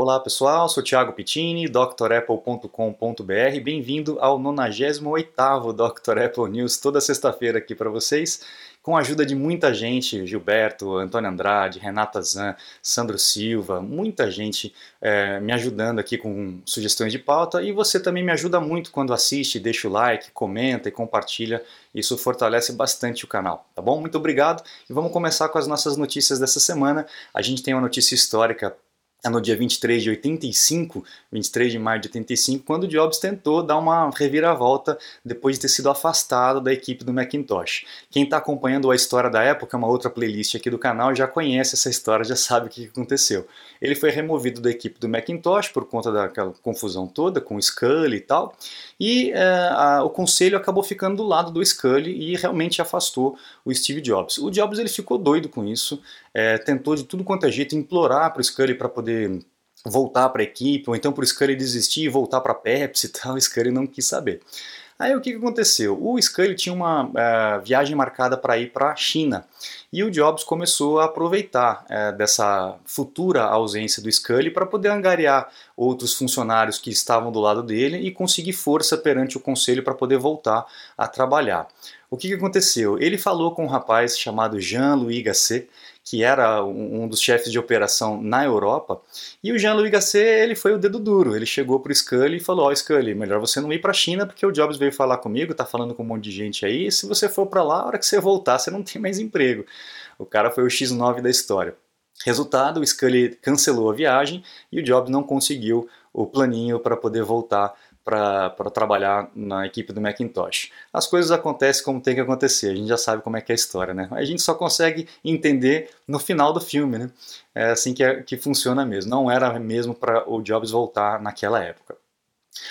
Olá pessoal, sou Thiago Pittini, drapple.com.br. Bem-vindo ao 98º Dr. Apple News, toda sexta-feira aqui para vocês, com a ajuda de muita gente, Gilberto, Antônio Andrade, Renata Zan, Sandro Silva, muita gente é, me ajudando aqui com sugestões de pauta e você também me ajuda muito quando assiste, deixa o like, comenta e compartilha, isso fortalece bastante o canal, tá bom? Muito obrigado e vamos começar com as nossas notícias dessa semana. A gente tem uma notícia histórica é no dia 23 de 85, 23 de maio de 85, quando o Jobs tentou dar uma reviravolta depois de ter sido afastado da equipe do Macintosh. Quem está acompanhando a história da época, uma outra playlist aqui do canal, já conhece essa história, já sabe o que aconteceu. Ele foi removido da equipe do Macintosh por conta daquela confusão toda com o Scully e tal, e é, a, o conselho acabou ficando do lado do Scully e realmente afastou o Steve Jobs. O Jobs ele ficou doido com isso, é, tentou de tudo quanto é jeito implorar para o Scully para poder voltar para a equipe, ou então para o Scully desistir e voltar para a Pepsi e tal, o Scully não quis saber. Aí o que, aconteceu? O Scully tinha uma uh, viagem marcada para ir para a China e o Jobs começou a aproveitar uh, dessa futura ausência do Scully para poder angariar outros funcionários que estavam do lado dele e conseguir força perante o conselho para poder voltar a trabalhar. O que, que aconteceu? Ele falou com um rapaz chamado Jean-Louis Gasset, que era um dos chefes de operação na Europa, e o Jean-Louis Gasset ele foi o dedo duro. Ele chegou para o Scully e falou: Ó, oh, Scully, melhor você não ir para a China porque o Jobs veio falar comigo, tá falando com um monte de gente aí. E se você for para lá, a hora que você voltar, você não tem mais emprego. O cara foi o X9 da história. Resultado: o Scully cancelou a viagem e o Jobs não conseguiu o planinho para poder voltar para trabalhar na equipe do Macintosh. As coisas acontecem como tem que acontecer, a gente já sabe como é que é a história, né? A gente só consegue entender no final do filme, né? É assim que, é, que funciona mesmo. Não era mesmo para o Jobs voltar naquela época.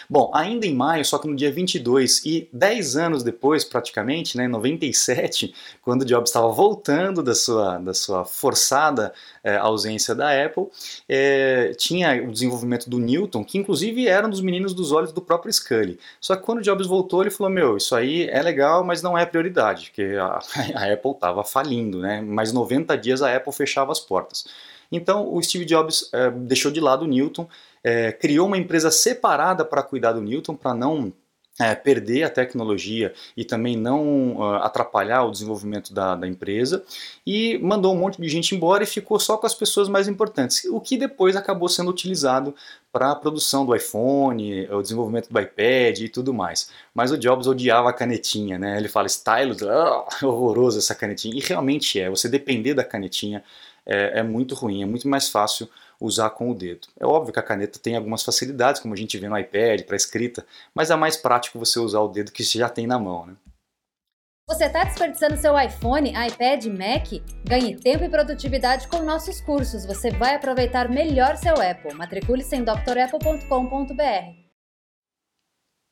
Bom, ainda em maio, só que no dia 22 e 10 anos depois, praticamente, né, 97, quando o Jobs estava voltando da sua, da sua forçada é, ausência da Apple, é, tinha o desenvolvimento do Newton, que inclusive era um dos meninos dos olhos do próprio Scully. Só que quando o Jobs voltou, ele falou: Meu, isso aí é legal, mas não é prioridade, porque a, a Apple estava falindo, né? Mais 90 dias a Apple fechava as portas. Então o Steve Jobs é, deixou de lado o Newton, é, criou uma empresa separada para cuidar do Newton, para não é, perder a tecnologia e também não uh, atrapalhar o desenvolvimento da, da, empresa e mandou um monte de gente embora e ficou só com as pessoas mais importantes, o que depois acabou sendo utilizado para a produção do iPhone, o desenvolvimento do iPad e tudo mais. Mas o Jobs odiava a canetinha, né? Ele fala stylus, oh, horroroso essa canetinha, e realmente é. Você depender da canetinha é, é muito ruim, é muito mais fácil usar com o dedo. É óbvio que a caneta tem algumas facilidades, como a gente vê no iPad, para escrita, mas é mais prático você usar o dedo que você já tem na mão. Né? Você está desperdiçando seu iPhone, iPad, Mac? Ganhe tempo e produtividade com nossos cursos. Você vai aproveitar melhor seu Apple. Matricule-se em drapple.com.br.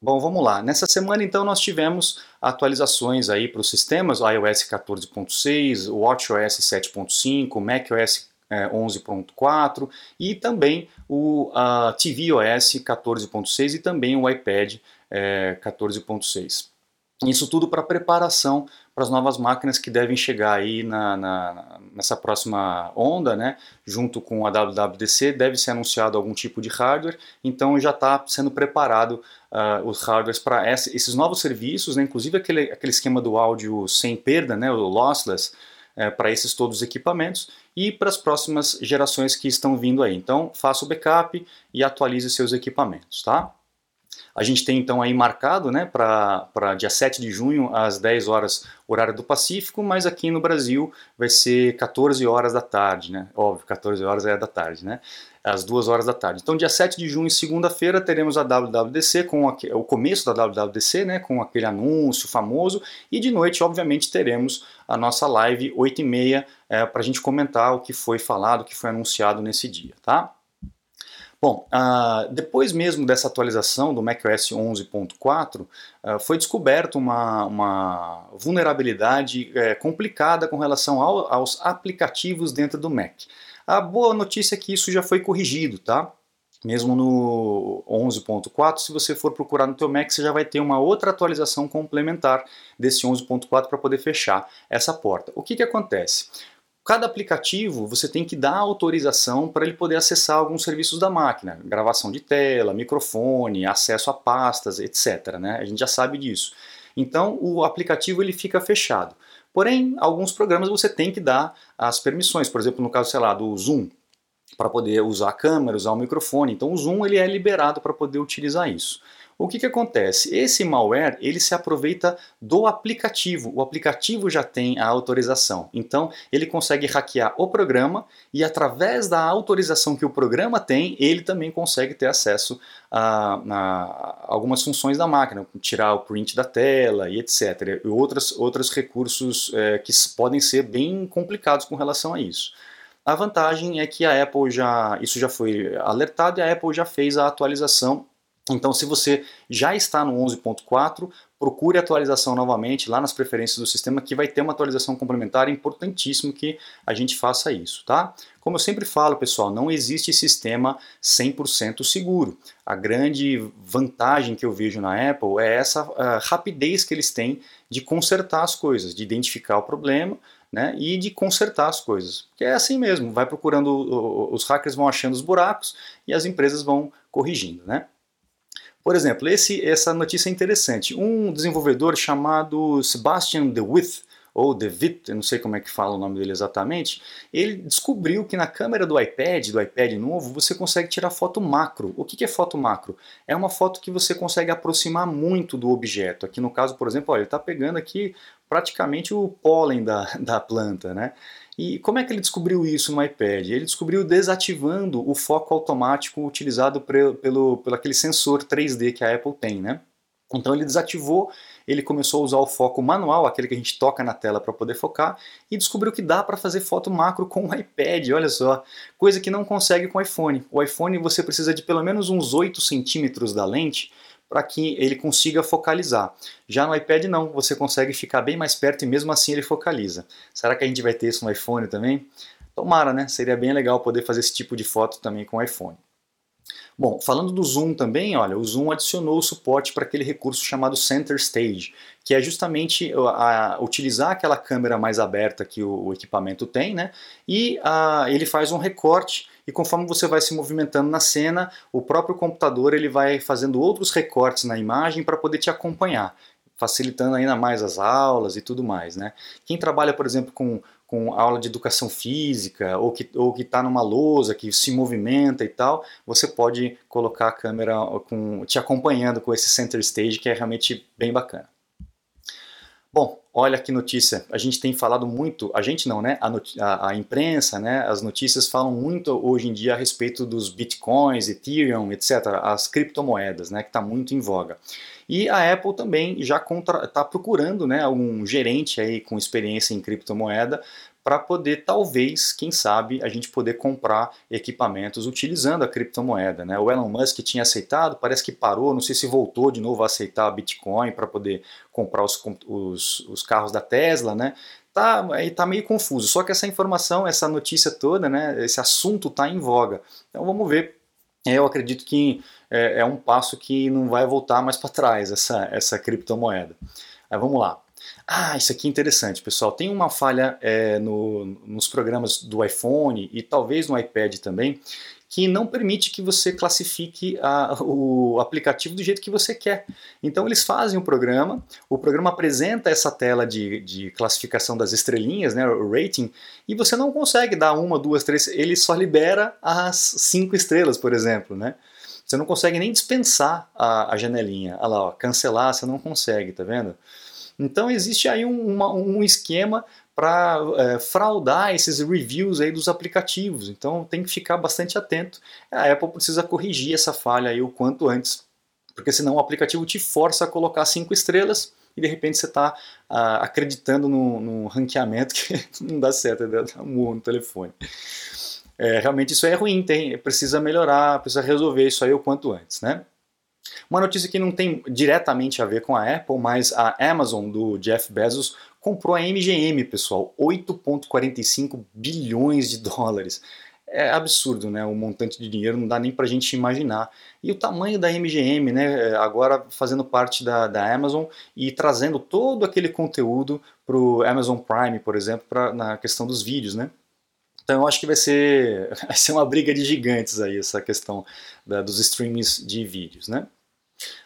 Bom, vamos lá. Nessa semana, então, nós tivemos atualizações aí para os sistemas, iOS 14.6, o WatchOS 7.5, o macOS 11.4 e também o uh, tvOS 14.6 e também o iPad é, 14.6. Isso tudo para preparação para as novas máquinas que devem chegar aí na, na, nessa próxima onda, né? Junto com a WWDC, deve ser anunciado algum tipo de hardware, então já está sendo preparado uh, os hardwares para esses novos serviços, né? inclusive aquele, aquele esquema do áudio sem perda, né? o lossless, é, para esses todos os equipamentos e para as próximas gerações que estão vindo aí. Então, faça o backup e atualize seus equipamentos, tá? A gente tem então aí marcado né, para dia 7 de junho, às 10 horas, horário do Pacífico, mas aqui no Brasil vai ser 14 horas da tarde, né? Óbvio, 14 horas é da tarde, né? Às 2 horas da tarde. Então, dia 7 de junho, segunda-feira, teremos a WWDC, com a, o começo da WWDC, né? Com aquele anúncio famoso, e de noite, obviamente, teremos a nossa live 8 e meia é, para a gente comentar o que foi falado, o que foi anunciado nesse dia, tá? Bom, uh, depois mesmo dessa atualização do macOS 11.4, uh, foi descoberto uma, uma vulnerabilidade uh, complicada com relação ao, aos aplicativos dentro do Mac. A boa notícia é que isso já foi corrigido, tá? Mesmo no 11.4, se você for procurar no teu Mac, você já vai ter uma outra atualização complementar desse 11.4 para poder fechar essa porta. O que, que acontece? Cada aplicativo você tem que dar autorização para ele poder acessar alguns serviços da máquina, gravação de tela, microfone, acesso a pastas, etc. Né? A gente já sabe disso. Então o aplicativo ele fica fechado. Porém, alguns programas você tem que dar as permissões, por exemplo, no caso, sei lá, do Zoom, para poder usar a câmera, usar o microfone. Então o Zoom ele é liberado para poder utilizar isso. O que, que acontece? Esse malware ele se aproveita do aplicativo. O aplicativo já tem a autorização. Então ele consegue hackear o programa e através da autorização que o programa tem, ele também consegue ter acesso a, a algumas funções da máquina, tirar o print da tela e etc. E outros, outros recursos é, que podem ser bem complicados com relação a isso. A vantagem é que a Apple já, isso já foi alertado e a Apple já fez a atualização então, se você já está no 11.4, procure atualização novamente lá nas preferências do sistema, que vai ter uma atualização complementar. É importantíssimo que a gente faça isso, tá? Como eu sempre falo, pessoal, não existe sistema 100% seguro. A grande vantagem que eu vejo na Apple é essa rapidez que eles têm de consertar as coisas, de identificar o problema, né, e de consertar as coisas. Que é assim mesmo, vai procurando, os hackers vão achando os buracos e as empresas vão corrigindo, né? Por exemplo, esse, essa notícia é interessante. Um desenvolvedor chamado Sebastian DeWitt, ou DeWitt, eu não sei como é que fala o nome dele exatamente, ele descobriu que na câmera do iPad, do iPad novo, você consegue tirar foto macro. O que é foto macro? É uma foto que você consegue aproximar muito do objeto. Aqui no caso, por exemplo, olha, ele está pegando aqui praticamente o pólen da, da planta, né? E como é que ele descobriu isso no iPad? Ele descobriu desativando o foco automático utilizado pelo, pelo, aquele sensor 3D que a Apple tem, né? Então ele desativou, ele começou a usar o foco manual, aquele que a gente toca na tela para poder focar, e descobriu que dá para fazer foto macro com o iPad, olha só, coisa que não consegue com o iPhone. O iPhone você precisa de pelo menos uns 8 centímetros da lente para que ele consiga focalizar. Já no iPad não, você consegue ficar bem mais perto e mesmo assim ele focaliza. Será que a gente vai ter isso no iPhone também? Tomara, né? Seria bem legal poder fazer esse tipo de foto também com o iPhone. Bom, falando do Zoom também, olha, o Zoom adicionou o suporte para aquele recurso chamado Center Stage, que é justamente a, a, utilizar aquela câmera mais aberta que o, o equipamento tem, né? E a, ele faz um recorte e conforme você vai se movimentando na cena, o próprio computador ele vai fazendo outros recortes na imagem para poder te acompanhar, facilitando ainda mais as aulas e tudo mais. Né? Quem trabalha, por exemplo, com, com aula de educação física ou que ou está numa lousa que se movimenta e tal, você pode colocar a câmera com, te acompanhando com esse center stage que é realmente bem bacana. Bom, olha que notícia. A gente tem falado muito, a gente não, né? A, a, imprensa, né? As notícias falam muito hoje em dia a respeito dos bitcoins, Ethereum, etc., as criptomoedas, né? Que está muito em voga. E a Apple também já está procurando, né? Um gerente aí com experiência em criptomoeda para poder, talvez, quem sabe, a gente poder comprar equipamentos utilizando a criptomoeda. Né? O Elon Musk tinha aceitado, parece que parou, não sei se voltou de novo a aceitar Bitcoin para poder comprar os, os, os, carros da Tesla, né? Tá, tá meio confuso. Só que essa informação, essa notícia toda, né, esse assunto está em voga. Então vamos ver. Eu acredito que é, é um passo que não vai voltar mais para trás, essa, essa criptomoeda. Aí vamos lá. Ah, isso aqui é interessante, pessoal. Tem uma falha é, no, nos programas do iPhone e talvez no iPad também, que não permite que você classifique a, o aplicativo do jeito que você quer. Então eles fazem o programa, o programa apresenta essa tela de, de classificação das estrelinhas, né, o rating, e você não consegue dar uma, duas, três, ele só libera as cinco estrelas, por exemplo, né? Você não consegue nem dispensar a, a janelinha. Olha lá, ó, cancelar você não consegue, tá vendo? Então existe aí um, uma, um esquema para é, fraudar esses reviews aí dos aplicativos. Então tem que ficar bastante atento. A Apple precisa corrigir essa falha aí o quanto antes, porque senão o aplicativo te força a colocar cinco estrelas e de repente você está ah, acreditando no, ranqueamento que não dá certo, dá um murro no telefone. É, realmente isso é ruim, tem, precisa melhorar, precisa resolver isso aí o quanto antes, né? Uma notícia que não tem diretamente a ver com a Apple, mas a Amazon do Jeff Bezos comprou a MGM, pessoal, 8,45 bilhões de dólares. é absurdo, né? O montante de dinheiro não dá nem para a gente imaginar. E o tamanho da MGM, né? Agora fazendo parte da, da Amazon e trazendo todo aquele conteúdo para o Amazon Prime, por exemplo, pra, na questão dos vídeos, né? Então eu acho que vai ser, vai ser uma briga de gigantes aí essa questão da, dos streams de vídeos, né?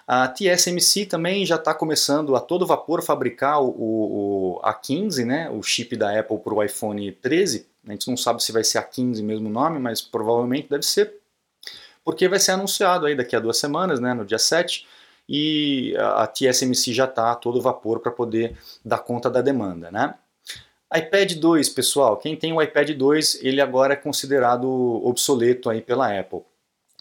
A TSMC também já está começando a todo vapor fabricar o, o, A15, né, o chip da Apple para o iPhone 13. A gente não sabe se vai ser A15 mesmo nome, mas provavelmente deve ser, porque vai ser anunciado aí daqui a duas semanas, né, no dia 7, e a, TSMC já está a todo vapor para poder dar conta da demanda. Né? iPad 2, pessoal, quem tem o iPad 2, ele agora é considerado obsoleto aí pela Apple.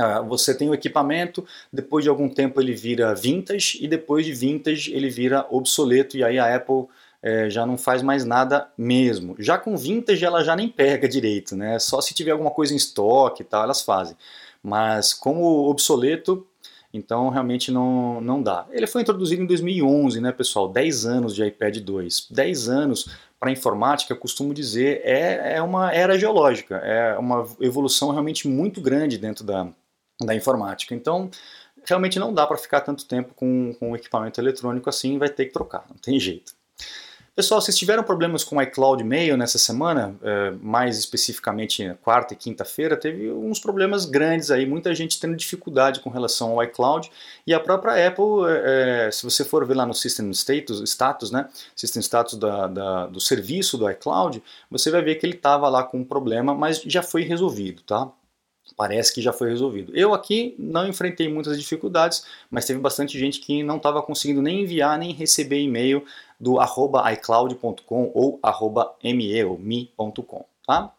Ah, você tem o equipamento, depois de algum tempo ele vira vintage e depois de vintage ele vira obsoleto e aí a Apple é, já não faz mais nada mesmo. Já com vintage ela já nem pega direito, né? Só se tiver alguma coisa em estoque e tal elas fazem. Mas como obsoleto, então realmente não, não dá. Ele foi introduzido em 2011, né, pessoal? 10 anos de iPad 2. 10 anos para informática, costumo dizer, é, é uma era geológica, é uma evolução realmente muito grande dentro da, da informática. Então, realmente não dá para ficar tanto tempo com, com o equipamento eletrônico assim, vai ter que trocar, não tem jeito. Pessoal, vocês tiveram problemas com o iCloud Mail nessa semana, é, mais especificamente quarta e quinta-feira, teve uns problemas grandes aí, muita gente tendo dificuldade com relação ao iCloud e a própria Apple, é, é se você for ver lá no System Status, status, né, System Status da, da, do serviço do iCloud, você vai ver que ele estava lá com um problema, mas já foi resolvido, tá? Parece que já foi resolvido. Eu aqui não enfrentei muitas dificuldades, mas teve bastante gente que não estava conseguindo nem enviar nem receber e-mail do iCloud.com ou me me.com, tá?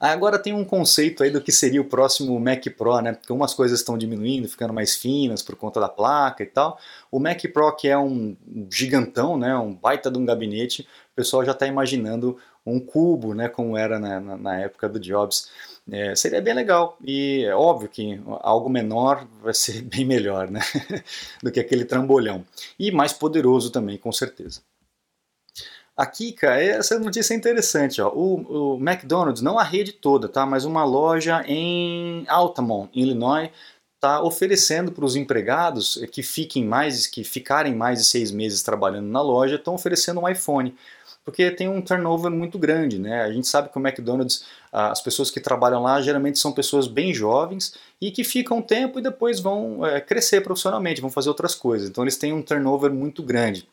Agora tem um conceito aí do que seria o próximo Mac Pro, né? Porque umas coisas estão diminuindo, ficando mais finas por conta da placa e tal. O Mac Pro, que é um gigantão, né? Um baita de um gabinete, o pessoal já está imaginando um cubo, né? Como era na, na, época do Jobs. É, seria bem legal. E é óbvio que algo menor vai ser bem melhor né? do que aquele trambolhão. E mais poderoso também, com certeza. Aqui, cara, essa notícia é interessante. Ó. O, o McDonald's, não a rede toda, tá? mas uma loja em Altamont, Illinois, está oferecendo para os empregados que fiquem mais, que ficarem mais de seis meses trabalhando na loja, estão oferecendo um iPhone porque tem um turnover muito grande, né? A gente sabe que o McDonald's, as pessoas que trabalham lá geralmente são pessoas bem jovens e que ficam um tempo e depois vão é, crescer profissionalmente, vão fazer outras coisas. Então eles têm um turnover muito grande.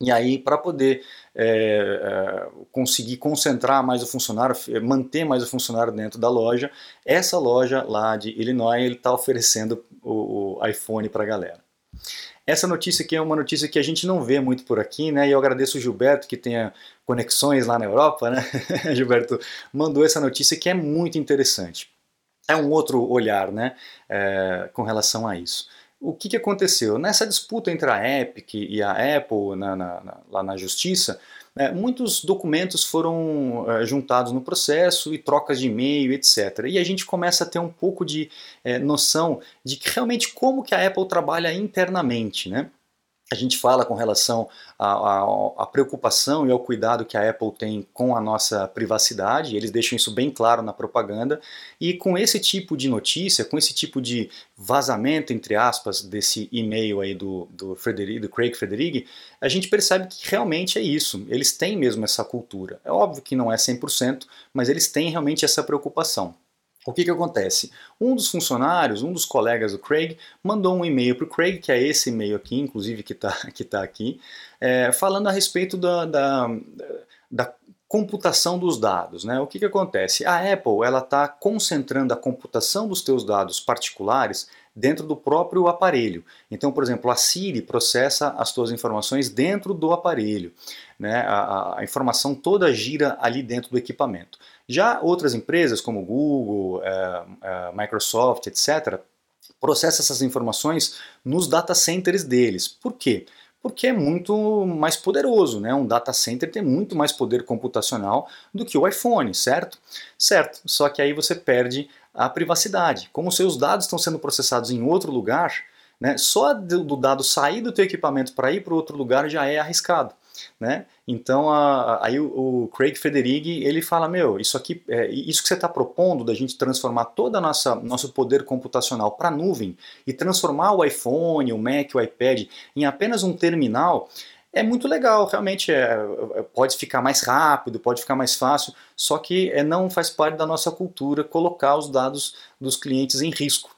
E aí, para poder é, é, conseguir concentrar mais o funcionário, manter mais o funcionário dentro da loja, essa loja lá de Illinois está oferecendo o, o iPhone para a galera. Essa notícia aqui é uma notícia que a gente não vê muito por aqui, né? E eu agradeço o Gilberto que tenha conexões lá na Europa, né? Gilberto mandou essa notícia que é muito interessante. É um outro olhar, né? É, com relação a isso. O que, que aconteceu? Nessa disputa entre a Epic e a Apple na, na, na, lá na justiça, é, muitos documentos foram é, juntados no processo e trocas de e-mail, etc. E a gente começa a ter um pouco de é, noção de que realmente como que a Apple trabalha internamente, né? A gente fala com relação à preocupação e ao cuidado que a Apple tem com a nossa privacidade, eles deixam isso bem claro na propaganda, e com esse tipo de notícia, com esse tipo de vazamento, entre aspas, desse e-mail aí do, do, Frederic, do Craig Federighi, a gente percebe que realmente é isso, eles têm mesmo essa cultura. É óbvio que não é 100%, mas eles têm realmente essa preocupação. O que, que acontece? Um dos funcionários, um dos colegas do Craig, mandou um e-mail para o Craig, que é esse e-mail aqui, inclusive que está que tá aqui, é, falando a respeito da, da, da computação dos dados. Né? O que, que acontece? A Apple ela está concentrando a computação dos teus dados particulares dentro do próprio aparelho. Então, por exemplo, a Siri processa as tuas informações dentro do aparelho. Né? A, a informação toda gira ali dentro do equipamento. Já outras empresas, como Google, é, é, Microsoft, etc., processam essas informações nos data centers deles. Por quê? Porque é muito mais poderoso, né? Um data center tem muito mais poder computacional do que o iPhone, certo? Certo, só que aí você perde a privacidade. Como seus dados estão sendo processados em outro lugar, né, só do dado sair do teu equipamento para ir para outro lugar já é arriscado. Né? Então a, aí o, o, Craig Federighi ele fala meu isso aqui é, isso que você está propondo da gente transformar toda a nossa nosso poder computacional para nuvem e transformar o iPhone, o Mac, o iPad em apenas um terminal é muito legal, realmente é, é, pode ficar mais rápido, pode ficar mais fácil, só que é, não faz parte da nossa cultura colocar os dados dos clientes em risco.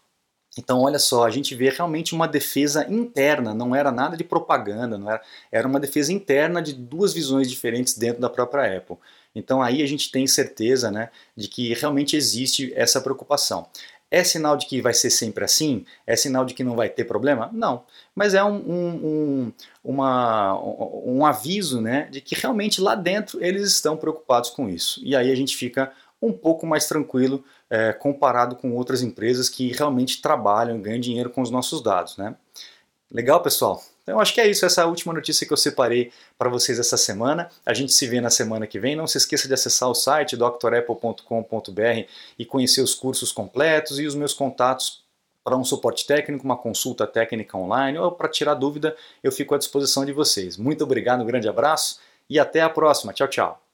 Então, olha só, a gente vê realmente uma defesa interna, não era nada de propaganda, não era, era uma defesa interna de duas visões diferentes dentro da própria Apple. Então aí a gente tem certeza né, de que realmente existe essa preocupação. É sinal de que vai ser sempre assim? É sinal de que não vai ter problema? Não. Mas é um, um, um, uma, um aviso né, de que realmente lá dentro eles estão preocupados com isso. E aí a gente fica um pouco mais tranquilo é, comparado com outras empresas que realmente trabalham e ganham dinheiro com os nossos dados. Né? Legal, pessoal? Então acho que é isso, essa é a última notícia que eu separei para vocês essa semana. A gente se vê na semana que vem. Não se esqueça de acessar o site drapple.com.br e conhecer os cursos completos e os meus contatos para um suporte técnico, uma consulta técnica online ou para tirar dúvida, eu fico à disposição de vocês. Muito obrigado, um grande abraço e até a próxima. Tchau, tchau.